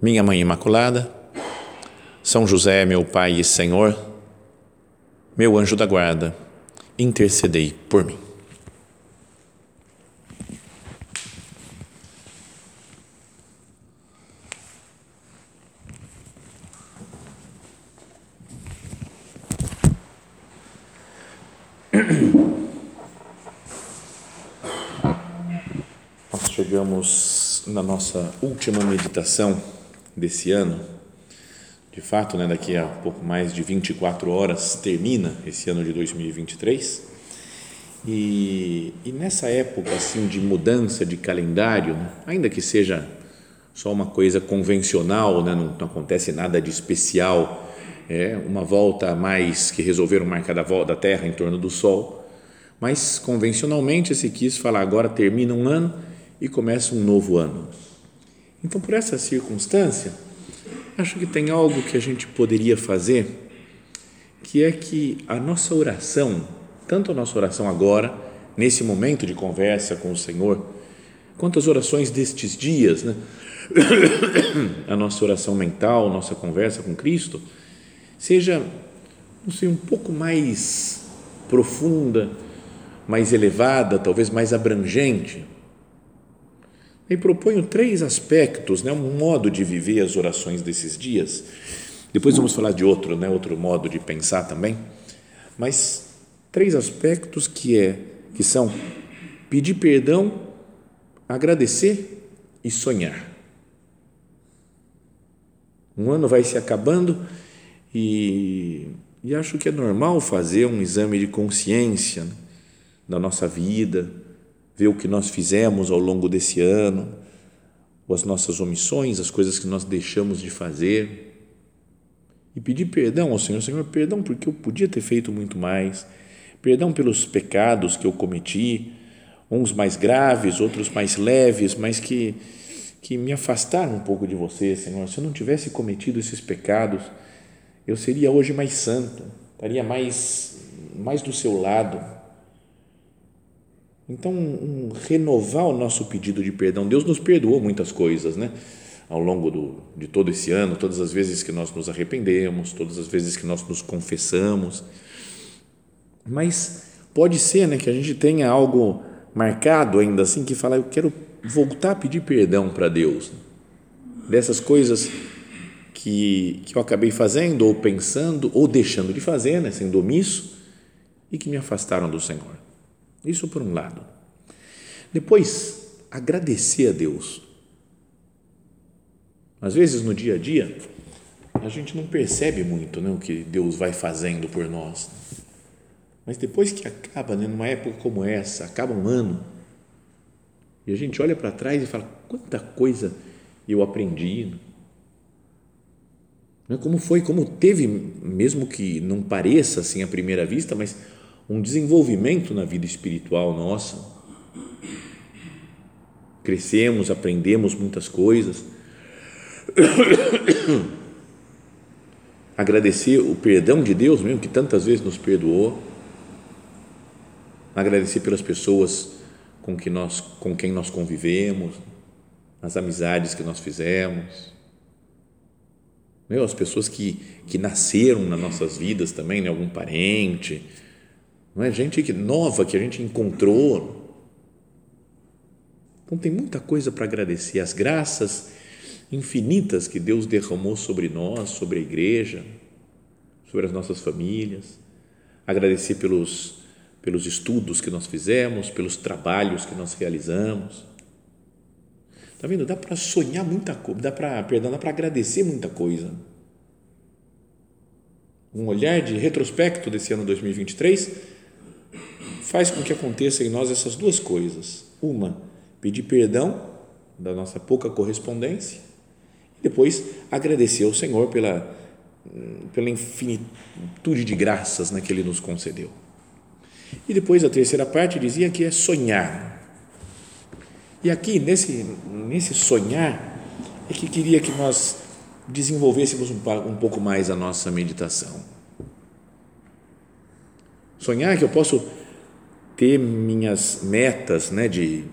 minha Mãe Imaculada, São José, meu Pai e Senhor, meu anjo da guarda, intercedei por mim. Nós chegamos na nossa última meditação desse ano. De fato, né, daqui a pouco mais de 24 horas termina esse ano de 2023. E, e nessa época assim de mudança de calendário, né, ainda que seja só uma coisa convencional, né, não, não acontece nada de especial, é uma volta a mais que resolveram marcar da volta da Terra em torno do Sol, mas convencionalmente se quis falar agora termina um ano e começa um novo ano. Então, por essa circunstância, acho que tem algo que a gente poderia fazer, que é que a nossa oração, tanto a nossa oração agora, nesse momento de conversa com o Senhor, quanto as orações destes dias, né? a nossa oração mental, nossa conversa com Cristo, seja não sei, um pouco mais profunda, mais elevada, talvez mais abrangente e proponho três aspectos, né, um modo de viver as orações desses dias. Depois vamos falar de outro, né, outro modo de pensar também. Mas três aspectos que é que são pedir perdão, agradecer e sonhar. Um ano vai se acabando e, e acho que é normal fazer um exame de consciência né, da nossa vida ver o que nós fizemos ao longo desse ano, as nossas omissões, as coisas que nós deixamos de fazer, e pedir perdão ao Senhor, Senhor, perdão porque eu podia ter feito muito mais, perdão pelos pecados que eu cometi, uns mais graves, outros mais leves, mas que que me afastaram um pouco de você, Senhor. Se eu não tivesse cometido esses pecados, eu seria hoje mais santo, estaria mais mais do seu lado então, um, renovar o nosso pedido de perdão. Deus nos perdoou muitas coisas, né? Ao longo do, de todo esse ano, todas as vezes que nós nos arrependemos, todas as vezes que nós nos confessamos. Mas pode ser, né, que a gente tenha algo marcado ainda assim que fala, eu quero voltar a pedir perdão para Deus dessas coisas que, que eu acabei fazendo ou pensando ou deixando de fazer, né, sendo omisso e que me afastaram do Senhor. Isso por um lado. Depois, agradecer a Deus. Às vezes no dia a dia, a gente não percebe muito né, o que Deus vai fazendo por nós. Mas depois que acaba, né, numa época como essa, acaba um ano, e a gente olha para trás e fala: quanta coisa eu aprendi. Né? Como foi, como teve, mesmo que não pareça assim à primeira vista, mas um desenvolvimento na vida espiritual nossa. Crescemos, aprendemos muitas coisas. Agradecer o perdão de Deus mesmo, que tantas vezes nos perdoou. Agradecer pelas pessoas com, que nós, com quem nós convivemos, as amizades que nós fizemos. Meu, as pessoas que, que nasceram nas nossas vidas também, né? algum parente, não é gente que nova que a gente encontrou. Então tem muita coisa para agradecer, as graças infinitas que Deus derramou sobre nós, sobre a igreja, sobre as nossas famílias. Agradecer pelos pelos estudos que nós fizemos, pelos trabalhos que nós realizamos. Tá vendo? Dá para sonhar muita coisa, dá para, perdão, dá para agradecer muita coisa. Um olhar de retrospecto desse ano 2023 faz com que aconteça em nós essas duas coisas. Uma, pedir perdão da nossa pouca correspondência E depois agradecer ao Senhor pela, pela infinitude de graças né, que Ele nos concedeu. E depois a terceira parte dizia que é sonhar. E aqui, nesse, nesse sonhar, é que queria que nós desenvolvêssemos um, um pouco mais a nossa meditação. Sonhar que eu posso ter minhas metas, né, de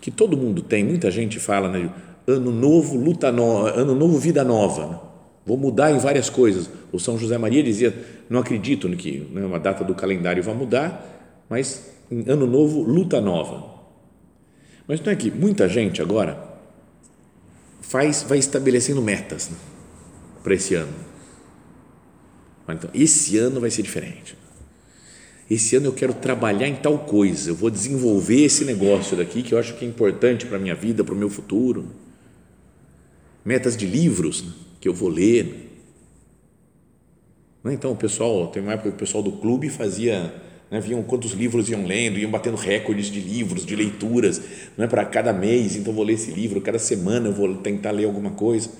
que todo mundo tem, muita gente fala, né, ano novo, luta nova, ano novo, vida nova. Né? Vou mudar em várias coisas. O São José Maria dizia, não acredito no que né, uma data do calendário vai mudar, mas ano novo, luta nova. Mas não é que muita gente agora faz, vai estabelecendo metas né, para esse ano. Então, esse ano vai ser diferente esse ano eu quero trabalhar em tal coisa, eu vou desenvolver esse negócio daqui que eu acho que é importante para a minha vida, para o meu futuro. Metas de livros né, que eu vou ler. Né, então, o pessoal, tem uma época que o pessoal do clube fazia, né, viam quantos livros iam lendo, iam batendo recordes de livros, de leituras, não é para cada mês, então vou ler esse livro, cada semana eu vou tentar ler alguma coisa.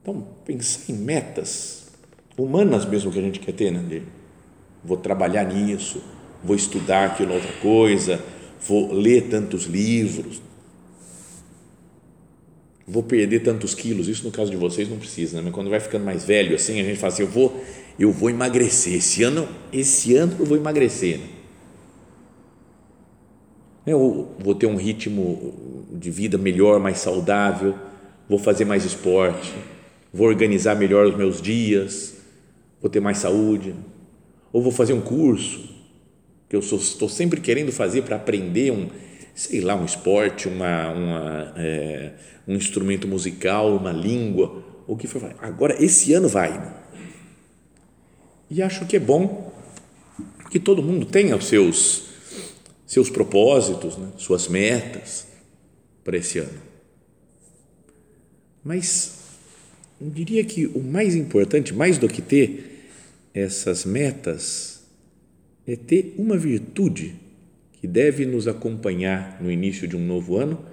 Então, pensar em metas humanas mesmo que a gente quer ter, né? Vou trabalhar nisso, vou estudar aquilo outra coisa, vou ler tantos livros, vou perder tantos quilos. Isso no caso de vocês não precisa, né? mas quando vai ficando mais velho assim, a gente fala assim, eu vou, eu vou emagrecer. Esse ano, esse ano eu vou emagrecer. Né? Eu vou ter um ritmo de vida melhor, mais saudável, vou fazer mais esporte, vou organizar melhor os meus dias, vou ter mais saúde ou vou fazer um curso que eu estou sempre querendo fazer para aprender um, sei lá, um esporte, uma, uma é, um instrumento musical, uma língua, o que for. Agora, esse ano vai. E acho que é bom que todo mundo tenha os seus, seus propósitos, né? suas metas para esse ano. Mas eu diria que o mais importante, mais do que ter essas metas é ter uma virtude que deve nos acompanhar no início de um novo ano,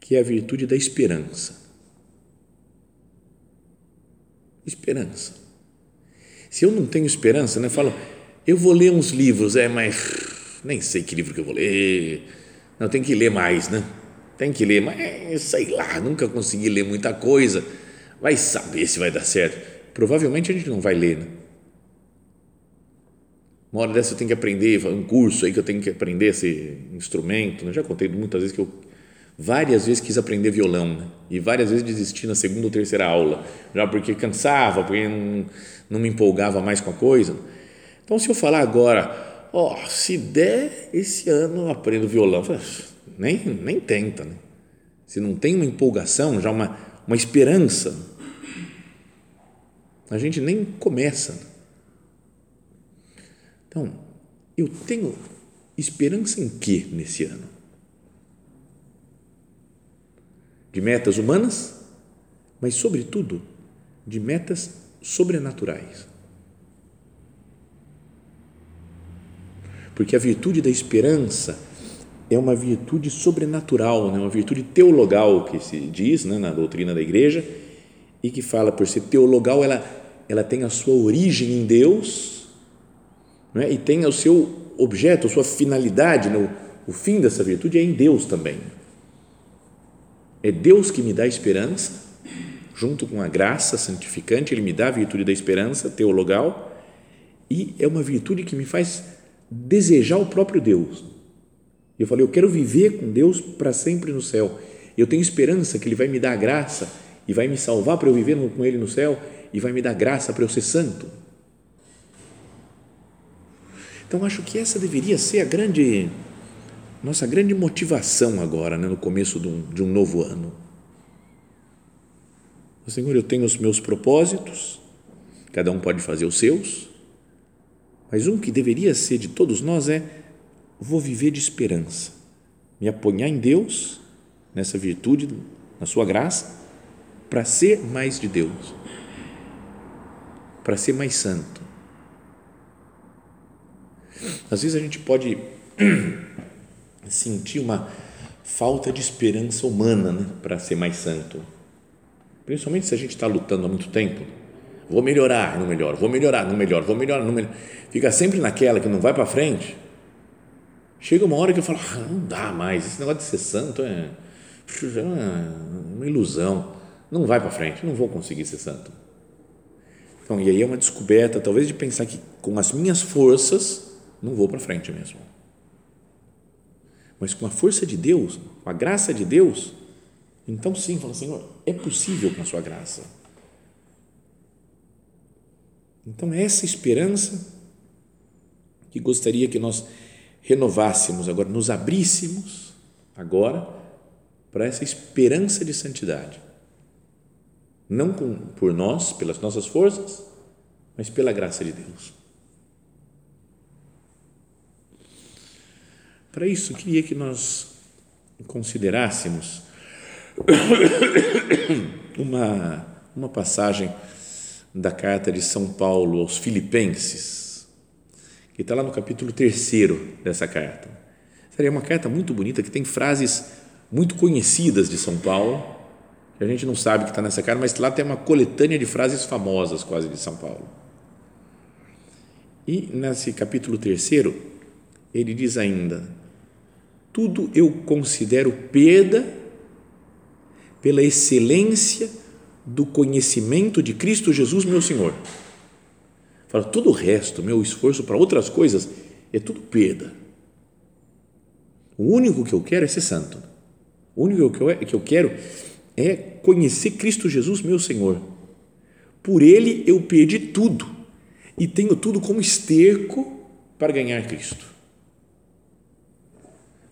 que é a virtude da esperança. Esperança. Se eu não tenho esperança, né, falo, eu vou ler uns livros, é, mas nem sei que livro que eu vou ler. Não, tem que ler mais, né? Tem que ler, mas sei lá, nunca consegui ler muita coisa. Vai saber se vai dar certo. Provavelmente a gente não vai ler, né? Uma hora dessa eu tenho que aprender, um curso aí que eu tenho que aprender esse instrumento. Né? já contei muitas vezes que eu várias vezes quis aprender violão né? e várias vezes desisti na segunda ou terceira aula, já porque cansava, porque não, não me empolgava mais com a coisa. Então, se eu falar agora, ó, oh, se der esse ano eu aprendo violão, nem, nem tenta, né? Se não tem uma empolgação, já uma, uma esperança, a gente nem começa. Então, eu tenho esperança em quê nesse ano? De metas humanas, mas, sobretudo, de metas sobrenaturais. Porque a virtude da esperança é uma virtude sobrenatural, né? uma virtude teologal que se diz né? na doutrina da igreja e que fala por ser teologal, ela, ela tem a sua origem em Deus é? e tem o seu objeto, a sua finalidade, no, o fim dessa virtude é em Deus também. É Deus que me dá esperança, junto com a graça santificante, Ele me dá a virtude da esperança teologal, e é uma virtude que me faz desejar o próprio Deus. Eu falei, eu quero viver com Deus para sempre no céu. Eu tenho esperança que Ele vai me dar a graça e vai me salvar para eu viver com Ele no céu e vai me dar graça para eu ser santo. Então, acho que essa deveria ser a grande, nossa grande motivação agora, né, no começo de um, de um novo ano. Senhor, eu tenho os meus propósitos, cada um pode fazer os seus, mas um que deveria ser de todos nós é: vou viver de esperança, me apoiar em Deus, nessa virtude, na Sua graça, para ser mais de Deus, para ser mais santo às vezes a gente pode sentir uma falta de esperança humana né, para ser mais santo. principalmente se a gente está lutando há muito tempo, vou melhorar, não melhor, vou melhorar, não melhor, vou melhorar, não melhor, fica sempre naquela que não vai para frente. Chega uma hora que eu falo, ah, não dá mais, esse negócio de ser santo é, é uma ilusão, não vai para frente, não vou conseguir ser santo. Então, e aí é uma descoberta, talvez, de pensar que com as minhas forças não vou para frente mesmo. Mas com a força de Deus, com a graça de Deus, então sim, fala, Senhor, é possível com a sua graça. Então, é essa esperança que gostaria que nós renovássemos agora, nos abríssemos agora para essa esperança de santidade não com, por nós, pelas nossas forças, mas pela graça de Deus. Para isso, queria que nós considerássemos uma, uma passagem da carta de São Paulo aos Filipenses, que está lá no capítulo 3 dessa carta. Seria uma carta muito bonita que tem frases muito conhecidas de São Paulo a gente não sabe que está nessa carta, mas lá tem uma coletânea de frases famosas quase de São Paulo. E nesse capítulo terceiro, ele diz ainda: tudo eu considero perda pela excelência do conhecimento de Cristo Jesus, meu Senhor. Fala, todo o resto, meu esforço para outras coisas, é tudo perda. O único que eu quero é ser santo. O único que eu, eu quero é conhecer Cristo Jesus, meu Senhor. Por ele eu perdi tudo e tenho tudo como esterco para ganhar Cristo.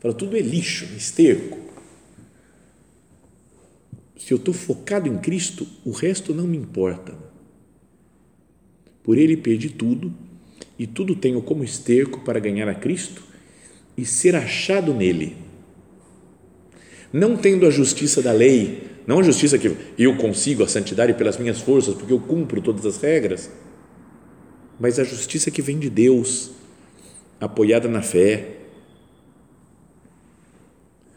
Fala, tudo é lixo, esterco. Se eu estou focado em Cristo, o resto não me importa. Por ele perdi tudo e tudo tenho como esterco para ganhar a Cristo e ser achado nele. Não tendo a justiça da lei, não a justiça que eu consigo a santidade pelas minhas forças, porque eu cumpro todas as regras, mas a justiça que vem de Deus, apoiada na fé.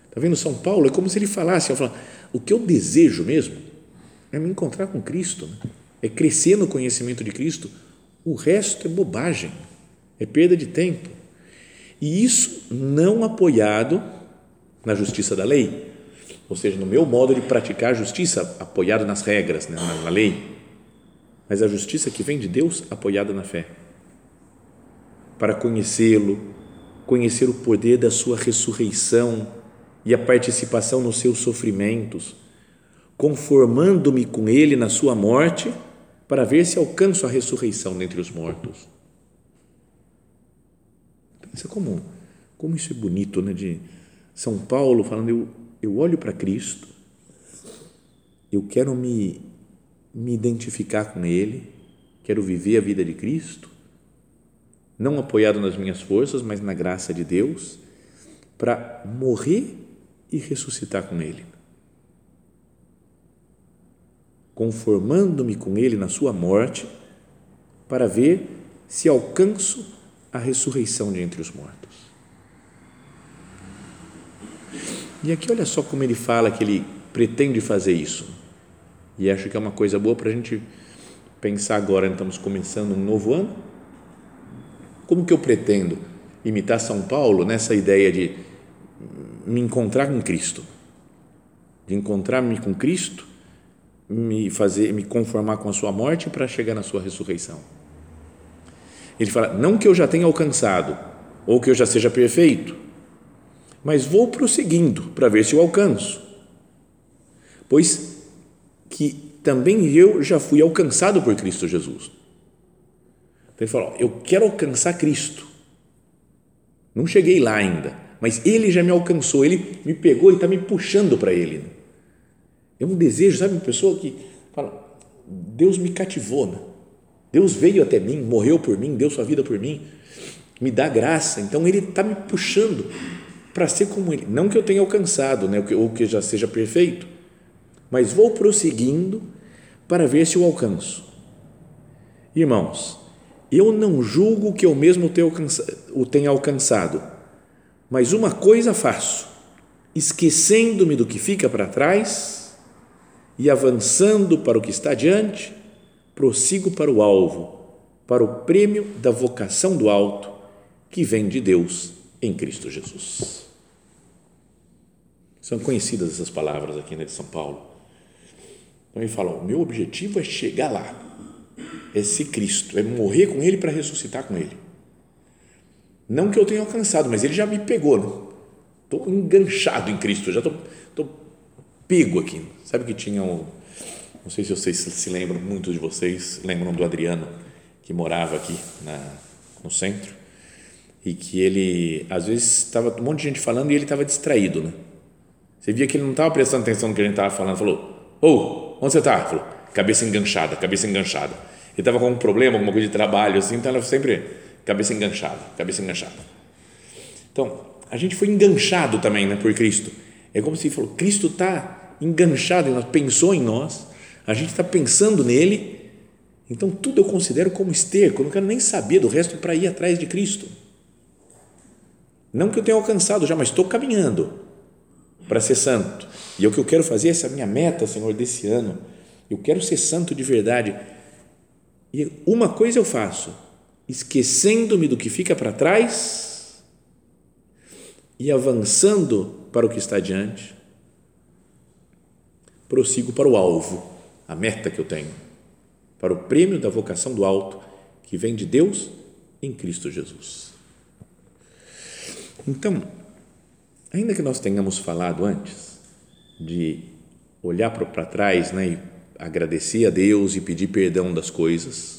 Está vendo? São Paulo é como se ele falasse: o que eu desejo mesmo é me encontrar com Cristo, né? é crescer no conhecimento de Cristo, o resto é bobagem, é perda de tempo. E isso não apoiado na justiça da lei, ou seja, no meu modo de praticar a justiça apoiado nas regras, né, na, na lei, mas a justiça que vem de Deus apoiada na fé. Para conhecê-lo, conhecer o poder da sua ressurreição e a participação nos seus sofrimentos, conformando-me com ele na sua morte, para ver se alcanço a ressurreição dentre os mortos. Pensa como, como isso é bonito, né? De São Paulo falando, eu, eu olho para Cristo, eu quero me, me identificar com Ele, quero viver a vida de Cristo, não apoiado nas minhas forças, mas na graça de Deus, para morrer e ressuscitar com Ele. Conformando-me com Ele na Sua morte, para ver se alcanço a ressurreição de entre os mortos. E aqui olha só como ele fala que ele pretende fazer isso. E acho que é uma coisa boa para a gente pensar agora, estamos começando um novo ano. Como que eu pretendo imitar São Paulo nessa ideia de me encontrar com Cristo? De encontrar-me com Cristo, me fazer, me conformar com a sua morte para chegar na sua ressurreição. Ele fala, não que eu já tenha alcançado, ou que eu já seja perfeito, mas vou prosseguindo para ver se eu alcanço. Pois que também eu já fui alcançado por Cristo Jesus. Então ele fala: eu quero alcançar Cristo. Não cheguei lá ainda, mas Ele já me alcançou, Ele me pegou e está me puxando para Ele. É um desejo, sabe? Uma pessoa que fala: Deus me cativou, né? Deus veio até mim, morreu por mim, deu sua vida por mim, me dá graça, então Ele está me puxando para ser como Ele. Não que eu tenha alcançado, né, ou que já seja perfeito, mas vou prosseguindo para ver se eu alcanço. Irmãos, eu não julgo que eu mesmo o tenha alcançado, mas uma coisa faço, esquecendo-me do que fica para trás e avançando para o que está diante, prossigo para o alvo, para o prêmio da vocação do alto que vem de Deus em Cristo Jesus. São conhecidas essas palavras aqui né, de São Paulo. Então ele fala: o meu objetivo é chegar lá, é ser Cristo, é morrer com Ele para ressuscitar com Ele. Não que eu tenha alcançado, mas Ele já me pegou. Estou né? enganchado em Cristo, já estou pego aqui. Sabe que tinha um, não sei se vocês se lembram, muitos de vocês lembram do Adriano, que morava aqui na, no centro, e que ele, às vezes, estava um monte de gente falando e ele estava distraído, né? Você via que ele não estava prestando atenção no que a gente estava falando, falou, ô, oh, onde você está? Falou, cabeça enganchada, cabeça enganchada. Ele estava com um problema, alguma coisa de trabalho, assim, então ela sempre, cabeça enganchada, cabeça enganchada. Então, a gente foi enganchado também, né, por Cristo. É como se falou, Cristo está enganchado em nós, pensou em nós, a gente está pensando nele, então tudo eu considero como esterco, eu não quero nem saber do resto para ir atrás de Cristo. Não que eu tenha alcançado já, mas estou caminhando para ser santo. E é o que eu quero fazer, essa é a minha meta, Senhor, desse ano. Eu quero ser santo de verdade. E uma coisa eu faço, esquecendo-me do que fica para trás e avançando para o que está diante, prossigo para o alvo a meta que eu tenho, para o prêmio da vocação do alto que vem de Deus em Cristo Jesus. Então, ainda que nós tenhamos falado antes de olhar para trás né, e agradecer a Deus e pedir perdão das coisas,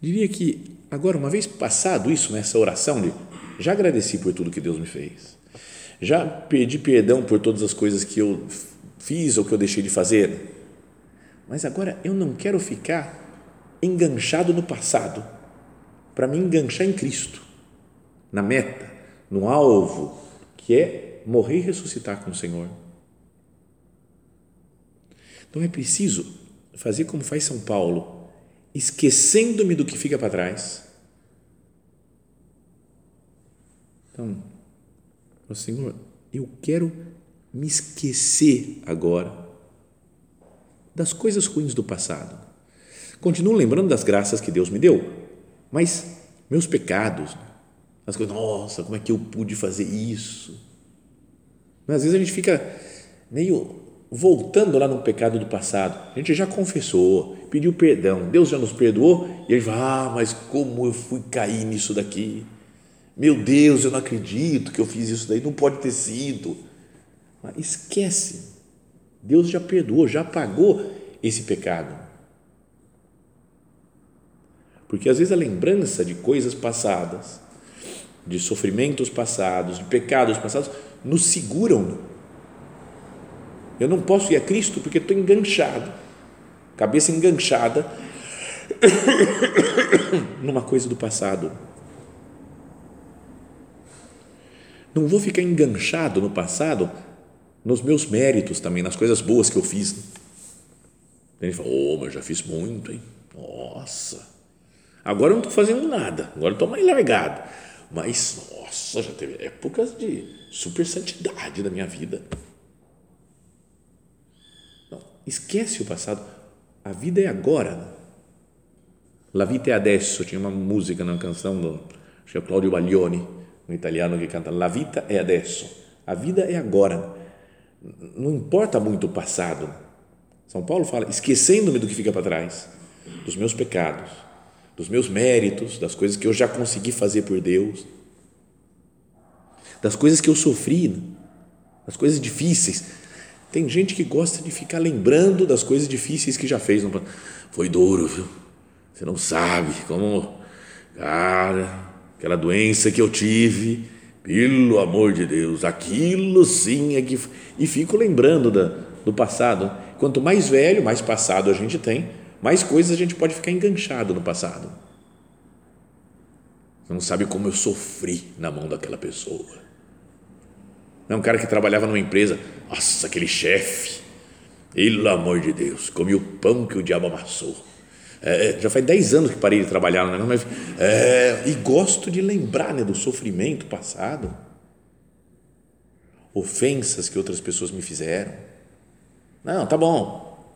diria que agora, uma vez passado isso, nessa oração de já agradeci por tudo que Deus me fez, já pedi perdão por todas as coisas que eu fiz ou que eu deixei de fazer, mas agora eu não quero ficar enganchado no passado, para me enganchar em Cristo, na meta, no alvo, que é morrer e ressuscitar com o Senhor. Então é preciso fazer como faz São Paulo, esquecendo-me do que fica para trás. Então, Senhor, eu quero me esquecer agora das coisas ruins do passado. Continuo lembrando das graças que Deus me deu, mas meus pecados, as coisas, nossa, como é que eu pude fazer isso? Mas às vezes a gente fica meio voltando lá no pecado do passado. A gente já confessou, pediu perdão, Deus já nos perdoou e aí fala, ah, mas como eu fui cair nisso daqui? Meu Deus, eu não acredito que eu fiz isso daí, não pode ter sido. Mas esquece Deus já perdoou, já pagou esse pecado. Porque às vezes a lembrança de coisas passadas, de sofrimentos passados, de pecados passados, nos seguram. Eu não posso ir a Cristo porque estou enganchado, cabeça enganchada numa coisa do passado. Não vou ficar enganchado no passado nos meus méritos também, nas coisas boas que eu fiz. Ele fala, oh, mas já fiz muito, hein? Nossa, agora eu não estou fazendo nada, agora estou mais largado. Mas, nossa, já teve épocas de super santidade na minha vida. Esquece o passado. A vida é agora. La vita è adesso. Tinha uma música na canção do é Claudio Baglioni, um italiano que canta La vita è adesso. A vida é agora não importa muito o passado. São Paulo fala, esquecendo-me do que fica para trás, dos meus pecados, dos meus méritos, das coisas que eu já consegui fazer por Deus, das coisas que eu sofri, das coisas difíceis. Tem gente que gosta de ficar lembrando das coisas difíceis que já fez. Foi duro, viu? Você não sabe como, cara, aquela doença que eu tive pelo amor de Deus, aquilo sim é que. E fico lembrando da, do passado. Quanto mais velho, mais passado a gente tem, mais coisas a gente pode ficar enganchado no passado. Você não sabe como eu sofri na mão daquela pessoa. É um cara que trabalhava numa empresa, nossa, aquele chefe, pelo amor de Deus, comi o pão que o diabo amassou é, é, já faz 10 anos que parei de trabalhar, né? mas, é, e gosto de lembrar né, do sofrimento passado, ofensas que outras pessoas me fizeram. Não, tá bom,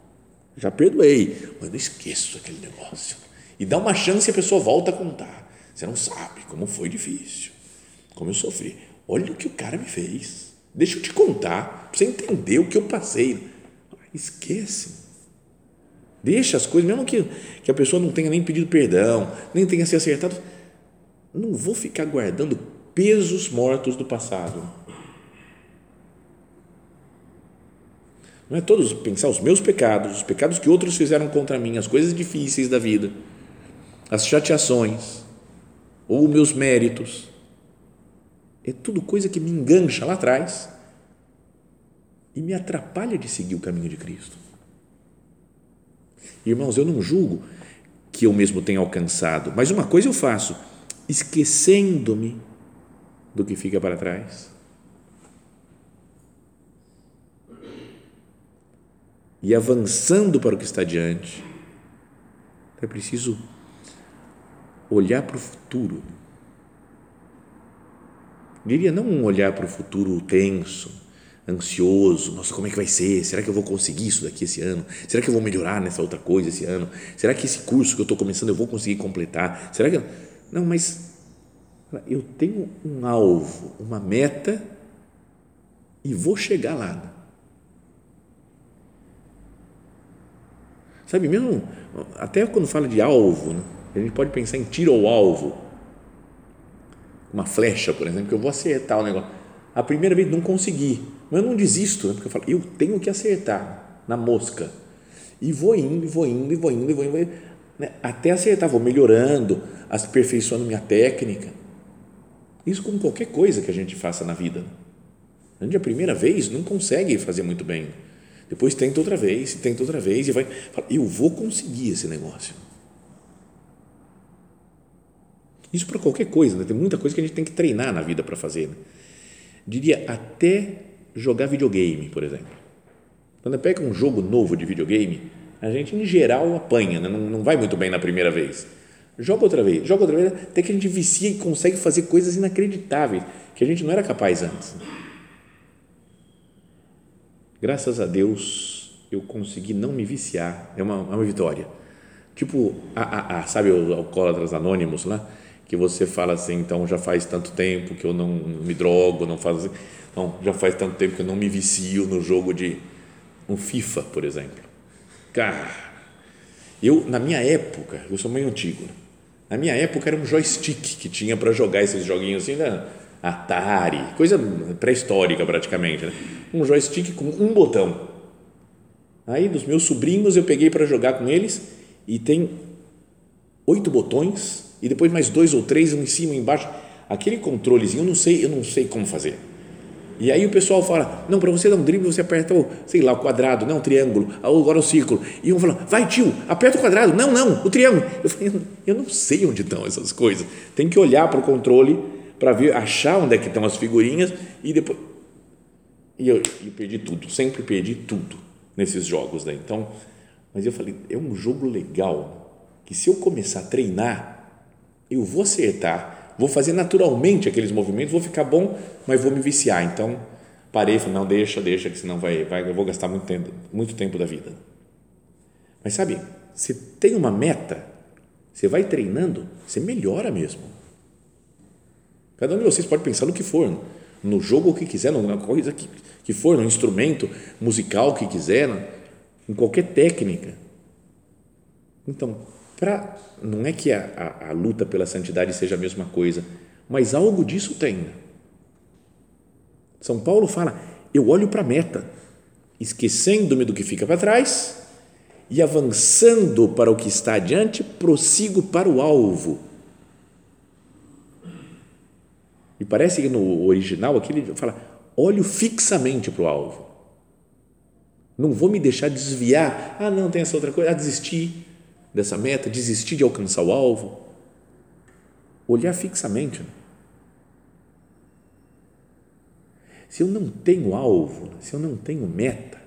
já perdoei, mas não esqueço aquele negócio. E dá uma chance e a pessoa volta a contar. Você não sabe como foi difícil, como eu sofri. Olha o que o cara me fez. Deixa eu te contar, para você entender o que eu passei. Esquece. Deixa as coisas, mesmo que, que a pessoa não tenha nem pedido perdão, nem tenha se acertado. Não vou ficar guardando pesos mortos do passado. Não é todos pensar os meus pecados, os pecados que outros fizeram contra mim, as coisas difíceis da vida, as chateações, ou meus méritos. É tudo coisa que me engancha lá atrás e me atrapalha de seguir o caminho de Cristo. Irmãos, eu não julgo que eu mesmo tenha alcançado, mas uma coisa eu faço, esquecendo-me do que fica para trás. E avançando para o que está diante. É preciso olhar para o futuro. Diria não um olhar para o futuro tenso, ansioso, nossa, como é que vai ser? Será que eu vou conseguir isso daqui esse ano? Será que eu vou melhorar nessa outra coisa esse ano? Será que esse curso que eu estou começando eu vou conseguir completar? Será que não? Mas eu tenho um alvo, uma meta e vou chegar lá. Sabe mesmo? Até quando fala de alvo, né? a gente pode pensar em tiro ao alvo, uma flecha, por exemplo, que eu vou acertar o negócio. A primeira vez não consegui mas eu não desisto, né? porque eu falo, eu tenho que acertar na mosca. E vou indo, e vou indo, e vou indo, e vou indo, né? até acertar, vou melhorando, aperfeiçoando minha técnica. Isso com qualquer coisa que a gente faça na vida. A gente, a primeira vez, não consegue fazer muito bem. Depois tenta outra vez, tenta outra vez, e vai, fala, eu vou conseguir esse negócio. Isso para qualquer coisa, né? tem muita coisa que a gente tem que treinar na vida para fazer. Né? Diria até jogar videogame, por exemplo. Quando pega um jogo novo de videogame, a gente em geral apanha, né? não, não vai muito bem na primeira vez. Joga outra vez, joga outra vez, até que a gente vicia e consegue fazer coisas inacreditáveis que a gente não era capaz antes. Graças a Deus eu consegui não me viciar, é uma, é uma vitória. Tipo, a, a, a, sabe os alcoólatras anônimos lá? Que você fala assim, então já faz tanto tempo que eu não me drogo, não faço assim então, já faz tanto tempo que eu não me vicio no jogo de um FIFA, por exemplo. Cara, eu, na minha época, eu sou meio antigo, né? na minha época era um joystick que tinha para jogar esses joguinhos assim, né? Atari, coisa pré-histórica praticamente, né? um joystick com um botão. Aí, dos meus sobrinhos, eu peguei para jogar com eles e tem oito botões e depois mais dois ou três, um em cima e embaixo. Aquele controlezinho, eu não sei, eu não sei como fazer e aí o pessoal fala, não, para você dar um drible, você aperta o, sei lá, o quadrado, não o triângulo, agora o círculo. E um fala, vai tio, aperta o quadrado. Não, não, o triângulo. Eu falei, eu não sei onde estão essas coisas. Tem que olhar para o controle para ver, achar onde é que estão as figurinhas e depois... E eu, eu perdi tudo, sempre perdi tudo nesses jogos. Né? Então, mas eu falei, é um jogo legal, que se eu começar a treinar, eu vou acertar vou fazer naturalmente aqueles movimentos, vou ficar bom, mas vou me viciar. Então, parei falei, não, deixa, deixa, que senão vai, vai, eu vou gastar muito tempo, muito tempo da vida. Mas sabe, se tem uma meta, você vai treinando, você melhora mesmo. Cada um de vocês pode pensar no que for, no jogo que quiser, numa coisa que, que for, no instrumento musical que quiser, em qualquer técnica. Então, para não é que a, a, a, luta pela santidade seja a mesma coisa, mas algo disso tem. São Paulo fala: eu olho para a meta, esquecendo-me do que fica para trás e avançando para o que está adiante, prossigo para o alvo. E parece que no original aqui ele fala: olho fixamente para o alvo. Não vou me deixar desviar. Ah, não, tem essa outra coisa. Ah, desistir dessa meta, desistir de alcançar o alvo, olhar fixamente. Se eu não tenho alvo, se eu não tenho meta,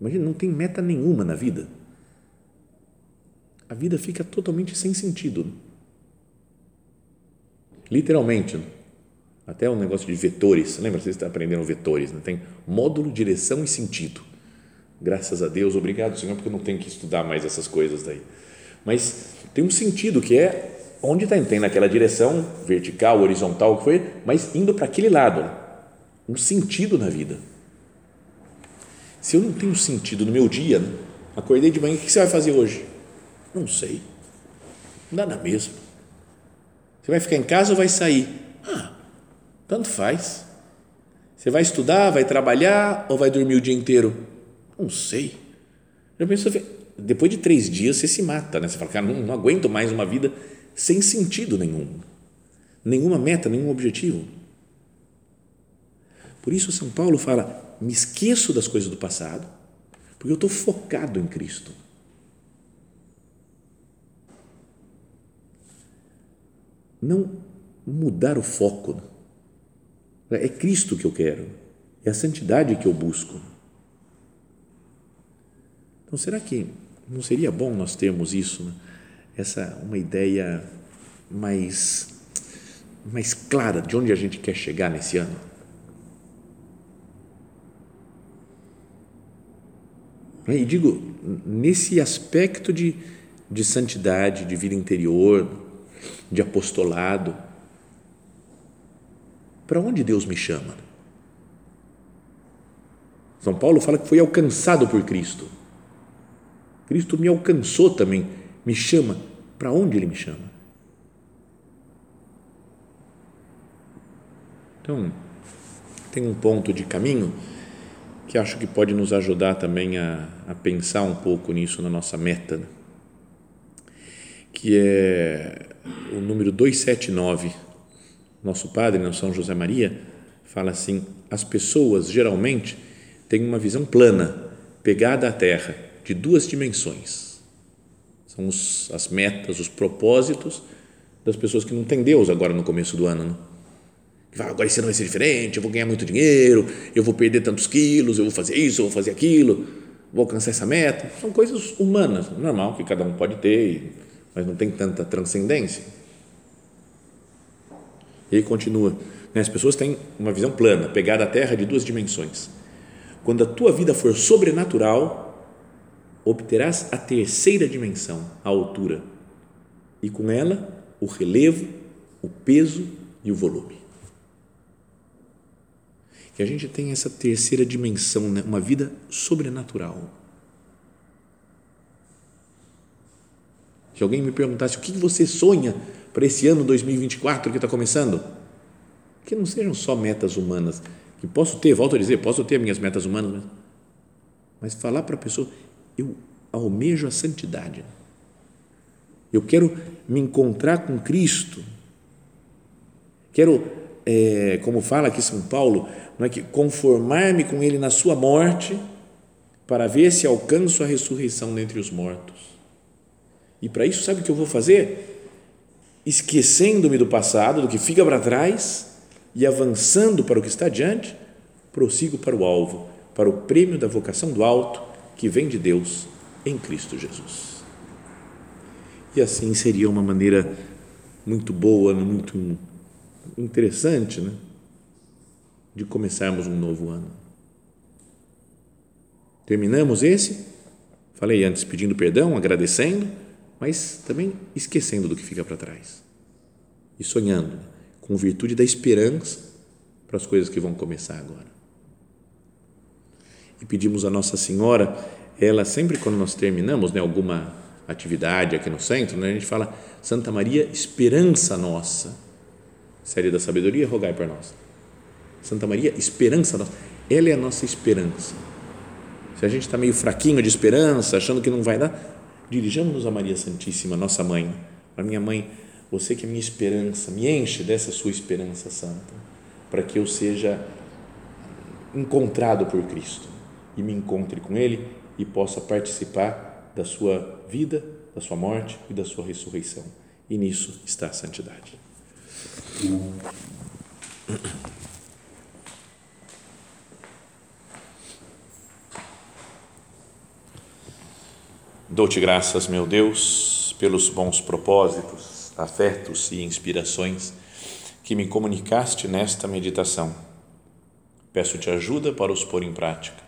imagina, não tem meta nenhuma na vida, a vida fica totalmente sem sentido. Literalmente, até o um negócio de vetores, lembra? Vocês estão aprendendo vetores, né? tem módulo, direção e sentido. Graças a Deus, obrigado, Senhor, porque eu não tenho que estudar mais essas coisas daí. Mas tem um sentido que é onde está tem naquela direção vertical, horizontal que foi, mas indo para aquele lado, um sentido na vida. Se eu não tenho sentido no meu dia, né? acordei de manhã, o que você vai fazer hoje? Não sei. Não dá na mesma. Você vai ficar em casa ou vai sair? Ah, tanto faz. Você vai estudar, vai trabalhar ou vai dormir o dia inteiro? Não sei. Já pensou, depois de três dias você se mata, né? Você fala, cara, não, não aguento mais uma vida sem sentido nenhum, nenhuma meta, nenhum objetivo. Por isso, São Paulo fala: me esqueço das coisas do passado, porque eu estou focado em Cristo. Não mudar o foco. É Cristo que eu quero, é a santidade que eu busco. Então, será que não seria bom nós termos isso, né? essa uma ideia mais mais clara de onde a gente quer chegar nesse ano? E digo, nesse aspecto de, de santidade, de vida interior, de apostolado, para onde Deus me chama? São Paulo fala que foi alcançado por Cristo. Cristo me alcançou também, me chama. Para onde Ele me chama? Então, tem um ponto de caminho que acho que pode nos ajudar também a, a pensar um pouco nisso na nossa meta, né? que é o número 279 nosso padre, não São José Maria, fala assim: as pessoas geralmente têm uma visão plana, pegada à terra, de duas dimensões. São os, as metas, os propósitos das pessoas que não têm Deus agora no começo do ano. Né? Que fala, agora esse ano vai ser diferente, eu vou ganhar muito dinheiro, eu vou perder tantos quilos, eu vou fazer isso, eu vou fazer aquilo, vou alcançar essa meta. São coisas humanas, normal, que cada um pode ter, mas não tem tanta transcendência. E aí continua. Né? As pessoas têm uma visão plana, pegada à terra de duas dimensões. Quando a tua vida for sobrenatural, obterás a terceira dimensão, a altura, e com ela o relevo, o peso e o volume. Que a gente tem essa terceira dimensão, né? uma vida sobrenatural. Se alguém me perguntasse o que você sonha para esse ano 2024 que está começando, que não sejam só metas humanas, que posso ter, volto a dizer, posso ter minhas metas humanas, mas falar para a pessoa, eu almejo a santidade, eu quero me encontrar com Cristo, quero, é, como fala aqui São Paulo, não é que conformar-me com Ele na sua morte, para ver se alcanço a ressurreição dentre os mortos. E para isso, sabe o que eu vou fazer? esquecendo-me do passado, do que fica para trás e avançando para o que está adiante, prossigo para o alvo, para o prêmio da vocação do alto que vem de Deus em Cristo Jesus. E assim seria uma maneira muito boa, muito interessante, né? De começarmos um novo ano. Terminamos esse, falei antes pedindo perdão, agradecendo mas também esquecendo do que fica para trás e sonhando com virtude da esperança para as coisas que vão começar agora. E pedimos a Nossa Senhora, ela sempre quando nós terminamos né, alguma atividade aqui no centro, né, a gente fala Santa Maria, esperança nossa. Série da sabedoria, rogai por nós. Santa Maria, esperança nossa. Ela é a nossa esperança. Se a gente está meio fraquinho de esperança, achando que não vai dar, dirijamos-nos a Maria Santíssima, nossa mãe, a minha mãe, você que é minha esperança, me enche dessa sua esperança santa, para que eu seja encontrado por Cristo e me encontre com Ele e possa participar da sua vida, da sua morte e da sua ressurreição. E nisso está a santidade. Dou-te graças, meu Deus, pelos bons propósitos, afetos e inspirações que me comunicaste nesta meditação. Peço-te ajuda para os pôr em prática.